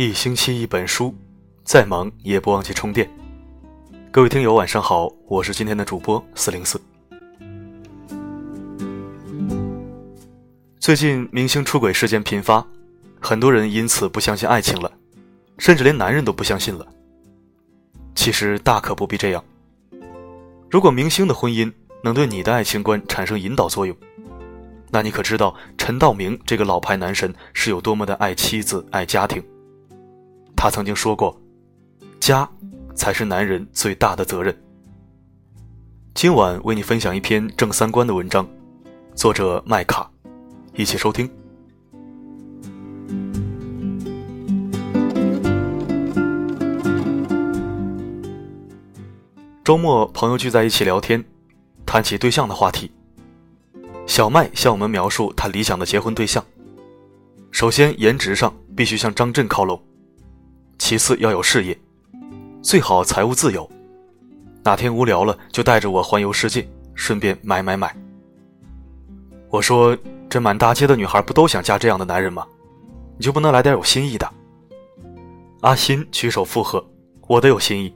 一星期一本书，再忙也不忘记充电。各位听友，晚上好，我是今天的主播四零四。最近明星出轨事件频发，很多人因此不相信爱情了，甚至连男人都不相信了。其实大可不必这样。如果明星的婚姻能对你的爱情观产生引导作用，那你可知道陈道明这个老牌男神是有多么的爱妻子、爱家庭？他曾经说过：“家才是男人最大的责任。”今晚为你分享一篇正三观的文章，作者麦卡，一起收听。周末朋友聚在一起聊天，谈起对象的话题。小麦向我们描述他理想的结婚对象：首先，颜值上必须向张震靠拢；其次，要有事业，最好财务自由。哪天无聊了，就带着我环游世界，顺便买买买。我说：“这满大街的女孩不都想嫁这样的男人吗？你就不能来点有新意的？”阿欣举手附和：“我的有新意，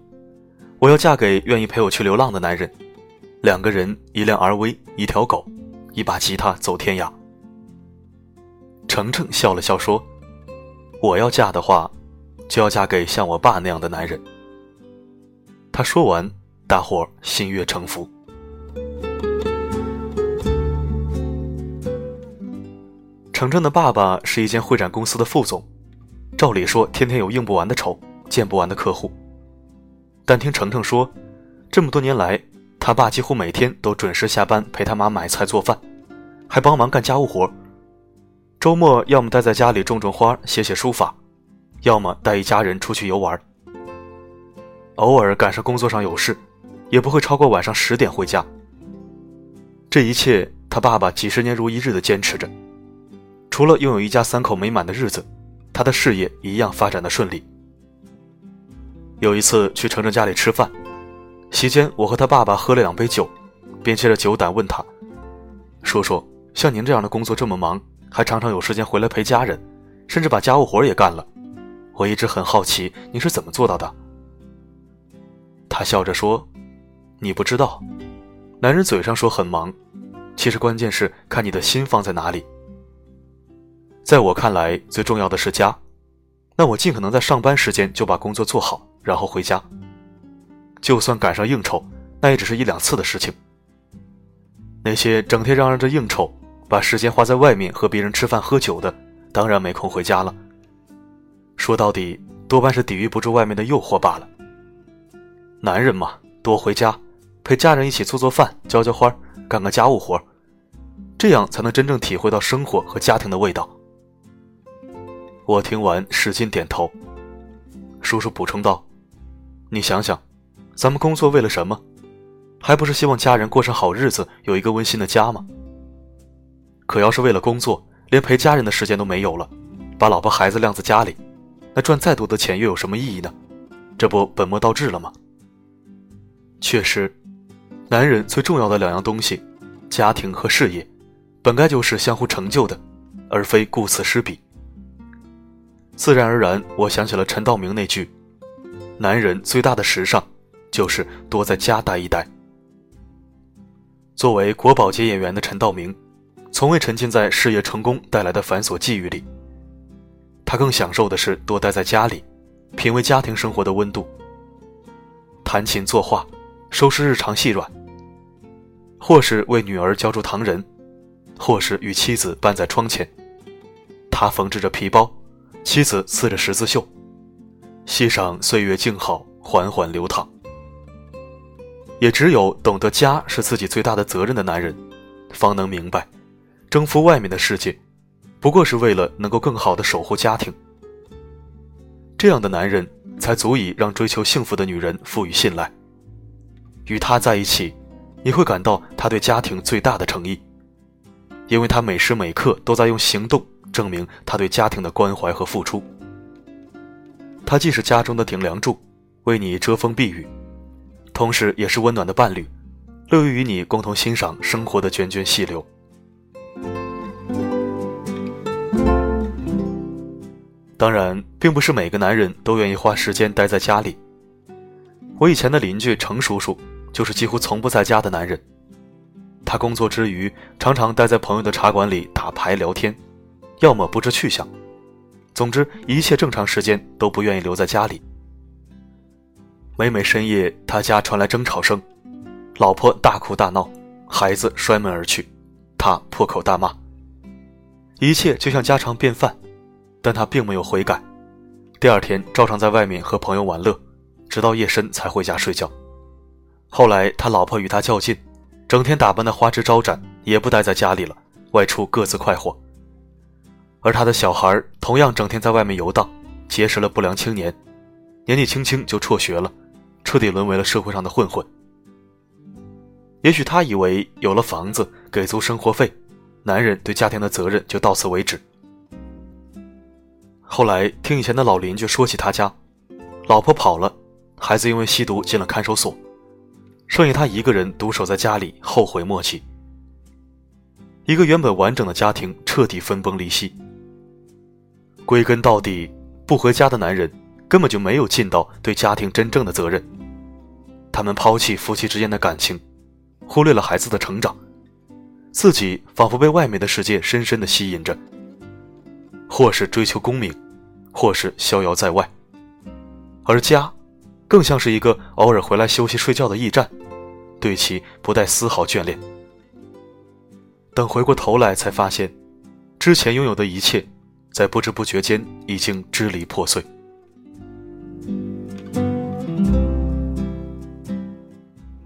我要嫁给愿意陪我去流浪的男人，两个人，一辆 RV，一条狗。”一把吉他走天涯。程程笑了笑说：“我要嫁的话，就要嫁给像我爸那样的男人。”他说完，大伙心悦诚服。程程的爸爸是一间会展公司的副总，照理说天天有应不完的仇，见不完的客户。但听程程说，这么多年来。他爸几乎每天都准时下班陪他妈买菜做饭，还帮忙干家务活。周末要么待在家里种种花、写写书法，要么带一家人出去游玩。偶尔赶上工作上有事，也不会超过晚上十点回家。这一切，他爸爸几十年如一日的坚持着。除了拥有一家三口美满的日子，他的事业一样发展的顺利。有一次去程程家里吃饭。席间，我和他爸爸喝了两杯酒，便借着酒胆问他：“叔叔，像您这样的工作这么忙，还常常有时间回来陪家人，甚至把家务活也干了，我一直很好奇，您是怎么做到的？”他笑着说：“你不知道，男人嘴上说很忙，其实关键是看你的心放在哪里。在我看来，最重要的是家，那我尽可能在上班时间就把工作做好，然后回家。”就算赶上应酬，那也只是一两次的事情。那些整天嚷嚷着应酬，把时间花在外面和别人吃饭喝酒的，当然没空回家了。说到底，多半是抵御不住外面的诱惑罢了。男人嘛，多回家，陪家人一起做做饭、浇浇花、干干家务活，这样才能真正体会到生活和家庭的味道。我听完使劲点头。叔叔补充道：“你想想。”咱们工作为了什么？还不是希望家人过上好日子，有一个温馨的家吗？可要是为了工作，连陪家人的时间都没有了，把老婆孩子晾在家里，那赚再多的钱又有什么意义呢？这不本末倒置了吗？确实，男人最重要的两样东西，家庭和事业，本该就是相互成就的，而非顾此失彼。自然而然，我想起了陈道明那句：“男人最大的时尚。”就是多在家待一待。作为国宝级演员的陈道明，从未沉浸在事业成功带来的繁琐际遇里。他更享受的是多待在家里，品味家庭生活的温度。弹琴作画，收拾日常细软。或是为女儿浇筑糖人，或是与妻子伴在窗前，他缝制着皮包，妻子刺着十字绣，欣赏岁月静好，缓缓流淌。也只有懂得家是自己最大的责任的男人，方能明白，征服外面的世界，不过是为了能够更好的守护家庭。这样的男人才足以让追求幸福的女人赋予信赖。与他在一起，你会感到他对家庭最大的诚意，因为他每时每刻都在用行动证明他对家庭的关怀和付出。他既是家中的顶梁柱，为你遮风避雨。同时也是温暖的伴侣乐于与你共同欣赏生活的涓涓细流。当然并不是每个男人都愿意花时间待在家里。我以前的邻居程叔叔就是几乎从不在家的男人。他工作之余常常待在朋友的茶馆里打牌聊天要么不知去向。总之一切正常时间都不愿意留在家里。每每深夜，他家传来争吵声，老婆大哭大闹，孩子摔门而去，他破口大骂。一切就像家常便饭，但他并没有悔改。第二天照常在外面和朋友玩乐，直到夜深才回家睡觉。后来他老婆与他较劲。整天打扮的花枝招展，也不待在家里了，外出各自快活。而他的小孩同样整天在外面游荡，结识了不良青年，年纪轻轻就辍学了，彻底沦为了社会上的混混。也许他以为有了房子，给足生活费，男人对家庭的责任就到此为止。后来听以前的老邻居说起他家，老婆跑了，孩子因为吸毒进了看守所。剩下他一个人独守在家里，后悔莫及。一个原本完整的家庭彻底分崩离析。归根到底，不回家的男人根本就没有尽到对家庭真正的责任。他们抛弃夫妻之间的感情，忽略了孩子的成长，自己仿佛被外面的世界深深的吸引着，或是追求功名，或是逍遥在外，而家，更像是一个偶尔回来休息睡觉的驿站。对其不带丝毫眷恋。等回过头来，才发现，之前拥有的一切，在不知不觉间已经支离破碎。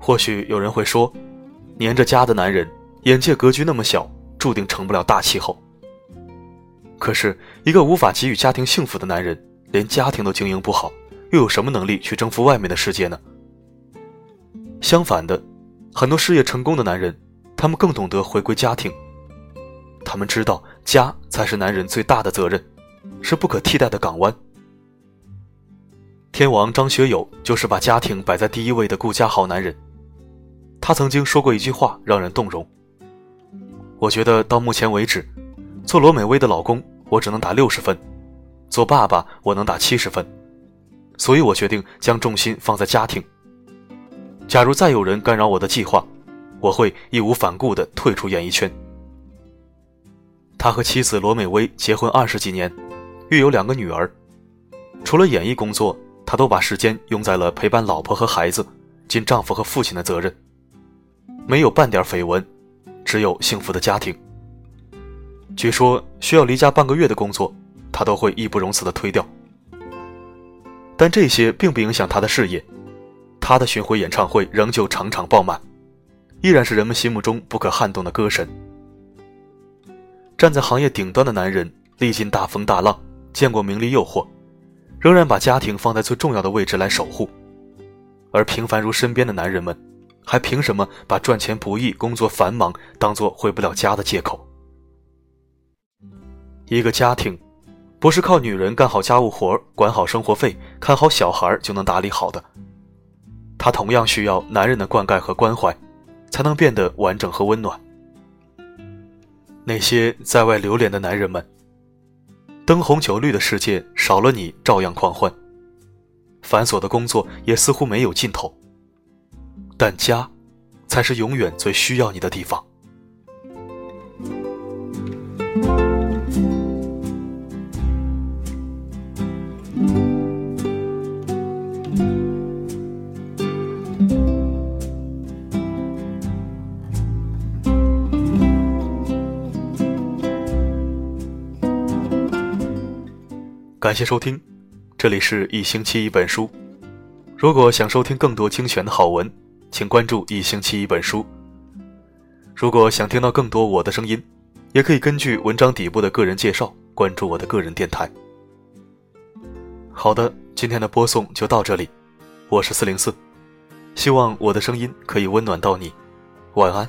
或许有人会说，黏着家的男人，眼界格局那么小，注定成不了大气候。可是，一个无法给予家庭幸福的男人，连家庭都经营不好，又有什么能力去征服外面的世界呢？相反的，很多事业成功的男人，他们更懂得回归家庭。他们知道家才是男人最大的责任，是不可替代的港湾。天王张学友就是把家庭摆在第一位的顾家好男人。他曾经说过一句话，让人动容。我觉得到目前为止，做罗美薇的老公，我只能打六十分；做爸爸，我能打七十分。所以我决定将重心放在家庭。假如再有人干扰我的计划，我会义无反顾地退出演艺圈。他和妻子罗美薇结婚二十几年，育有两个女儿。除了演艺工作，他都把时间用在了陪伴老婆和孩子，尽丈夫和父亲的责任。没有半点绯闻，只有幸福的家庭。据说需要离家半个月的工作，他都会义不容辞的推掉。但这些并不影响他的事业。他的巡回演唱会仍旧场场爆满，依然是人们心目中不可撼动的歌神。站在行业顶端的男人，历尽大风大浪，见过名利诱惑，仍然把家庭放在最重要的位置来守护。而平凡如身边的男人们，还凭什么把赚钱不易、工作繁忙当做回不了家的借口？一个家庭，不是靠女人干好家务活、管好生活费、看好小孩就能打理好的。他同样需要男人的灌溉和关怀，才能变得完整和温暖。那些在外流连的男人们，灯红酒绿的世界少了你照样狂欢，繁琐的工作也似乎没有尽头。但家，才是永远最需要你的地方。感谢收听，这里是一星期一本书。如果想收听更多精选的好文，请关注一星期一本书。如果想听到更多我的声音，也可以根据文章底部的个人介绍关注我的个人电台。好的，今天的播送就到这里，我是四零四，希望我的声音可以温暖到你，晚安。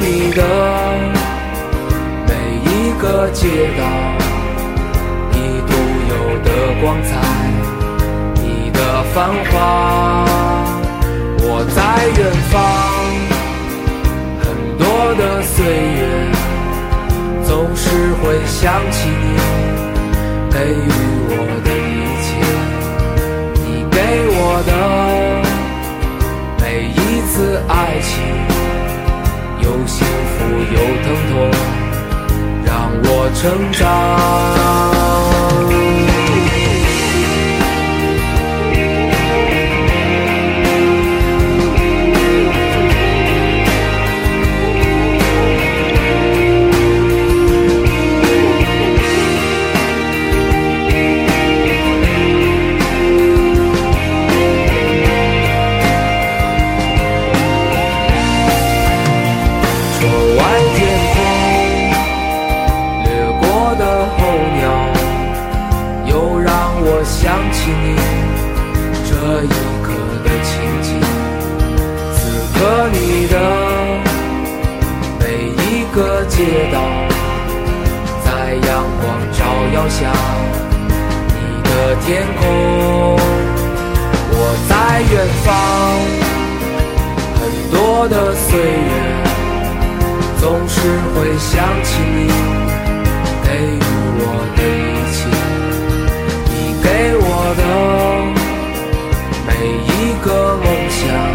你的每一个街道，你独有的光彩，你的繁华。我在远方，很多的岁月，总是会想起你给予我的个街道在阳光照耀下你的天空。我在远方很多的岁月总是会想起你给予我的一切你给我的每一个梦想。